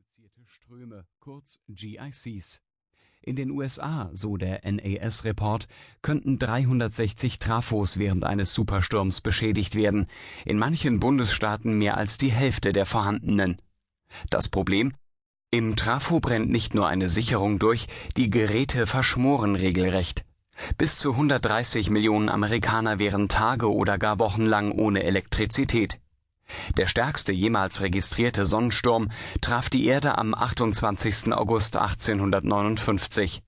induzierte Ströme, kurz GICs. In den USA, so der NAS-Report, könnten 360 Trafos während eines Supersturms beschädigt werden, in manchen Bundesstaaten mehr als die Hälfte der vorhandenen. Das Problem? Im Trafo brennt nicht nur eine Sicherung durch, die Geräte verschmoren regelrecht. Bis zu 130 Millionen Amerikaner wären Tage oder gar Wochen lang ohne Elektrizität. Der stärkste jemals registrierte Sonnensturm traf die Erde am 28. August 1859.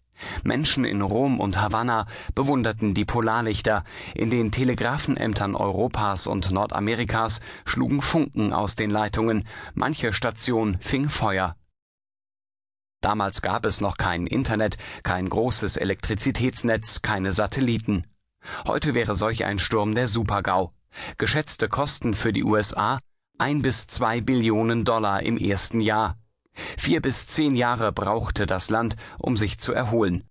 Menschen in Rom und Havanna bewunderten die Polarlichter, in den Telegrafenämtern Europas und Nordamerikas schlugen Funken aus den Leitungen, manche Station fing Feuer. Damals gab es noch kein Internet, kein großes Elektrizitätsnetz, keine Satelliten. Heute wäre solch ein Sturm der Supergau. Geschätzte Kosten für die USA ein bis zwei Billionen Dollar im ersten Jahr. Vier bis zehn Jahre brauchte das Land, um sich zu erholen.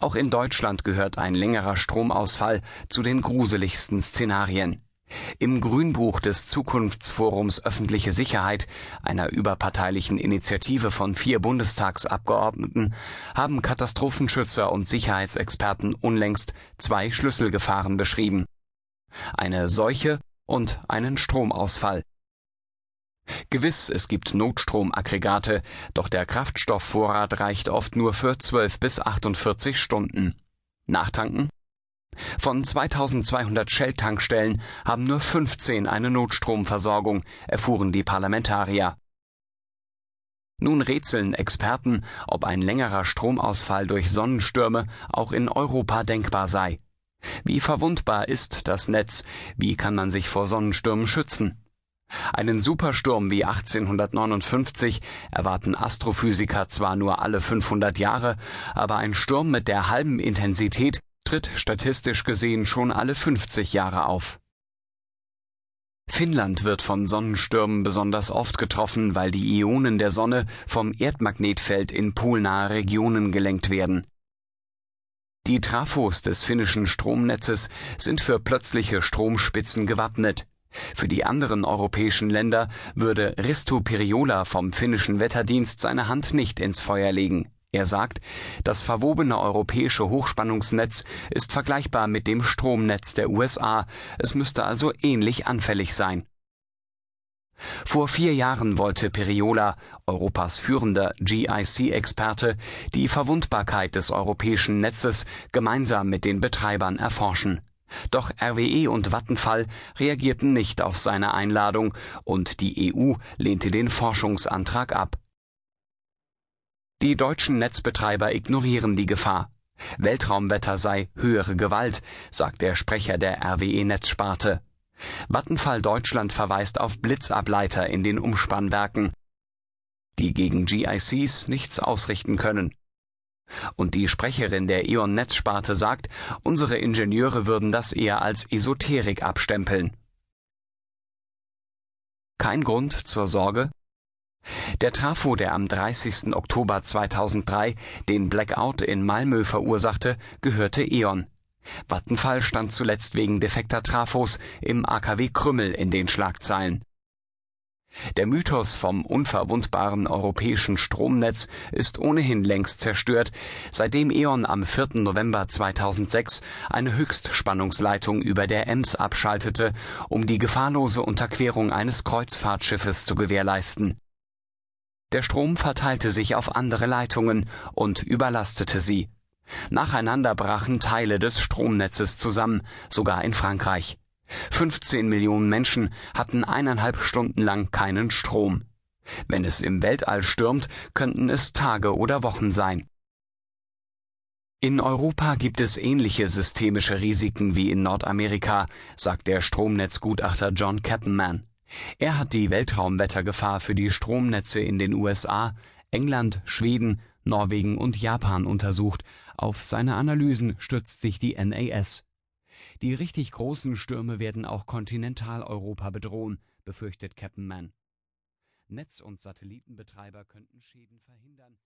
Auch in Deutschland gehört ein längerer Stromausfall zu den gruseligsten Szenarien. Im Grünbuch des Zukunftsforums Öffentliche Sicherheit, einer überparteilichen Initiative von vier Bundestagsabgeordneten, haben Katastrophenschützer und Sicherheitsexperten unlängst zwei Schlüsselgefahren beschrieben eine Seuche und einen Stromausfall. Gewiss, es gibt Notstromaggregate, doch der Kraftstoffvorrat reicht oft nur für 12 bis 48 Stunden. Nachtanken? Von 2200 Shell-Tankstellen haben nur 15 eine Notstromversorgung, erfuhren die Parlamentarier. Nun rätseln Experten, ob ein längerer Stromausfall durch Sonnenstürme auch in Europa denkbar sei. Wie verwundbar ist das Netz? Wie kann man sich vor Sonnenstürmen schützen? Einen Supersturm wie 1859 erwarten Astrophysiker zwar nur alle 500 Jahre, aber ein Sturm mit der halben Intensität tritt statistisch gesehen schon alle 50 Jahre auf. Finnland wird von Sonnenstürmen besonders oft getroffen, weil die Ionen der Sonne vom Erdmagnetfeld in polnahe Regionen gelenkt werden. Die Trafos des finnischen Stromnetzes sind für plötzliche Stromspitzen gewappnet. Für die anderen europäischen Länder würde Risto Piriola vom finnischen Wetterdienst seine Hand nicht ins Feuer legen. Er sagt, das verwobene europäische Hochspannungsnetz ist vergleichbar mit dem Stromnetz der USA, es müsste also ähnlich anfällig sein. Vor vier Jahren wollte Periola, Europas führender GIC-Experte, die Verwundbarkeit des europäischen Netzes gemeinsam mit den Betreibern erforschen. Doch RWE und Vattenfall reagierten nicht auf seine Einladung und die EU lehnte den Forschungsantrag ab. Die deutschen Netzbetreiber ignorieren die Gefahr. Weltraumwetter sei höhere Gewalt, sagt der Sprecher der RWE-Netzsparte. Vattenfall Deutschland verweist auf Blitzableiter in den Umspannwerken, die gegen GICs nichts ausrichten können. Und die Sprecherin der E.ON Netzsparte sagt, unsere Ingenieure würden das eher als Esoterik abstempeln. Kein Grund zur Sorge? Der Trafo, der am 30. Oktober 2003 den Blackout in Malmö verursachte, gehörte E.ON. Vattenfall stand zuletzt wegen defekter Trafos im AKW Krümmel in den Schlagzeilen. Der Mythos vom unverwundbaren europäischen Stromnetz ist ohnehin längst zerstört, seitdem E.ON am 4. November 2006 eine Höchstspannungsleitung über der Ems abschaltete, um die gefahrlose Unterquerung eines Kreuzfahrtschiffes zu gewährleisten. Der Strom verteilte sich auf andere Leitungen und überlastete sie Nacheinander brachen Teile des Stromnetzes zusammen, sogar in Frankreich. 15 Millionen Menschen hatten eineinhalb Stunden lang keinen Strom. Wenn es im Weltall stürmt, könnten es Tage oder Wochen sein. In Europa gibt es ähnliche systemische Risiken wie in Nordamerika, sagt der Stromnetzgutachter John Cappenman. Er hat die Weltraumwettergefahr für die Stromnetze in den USA, England, Schweden, Norwegen und Japan untersucht. Auf seine Analysen stützt sich die NAS. Die richtig großen Stürme werden auch Kontinentaleuropa bedrohen, befürchtet Captain Mann. Netz- und Satellitenbetreiber könnten Schäden verhindern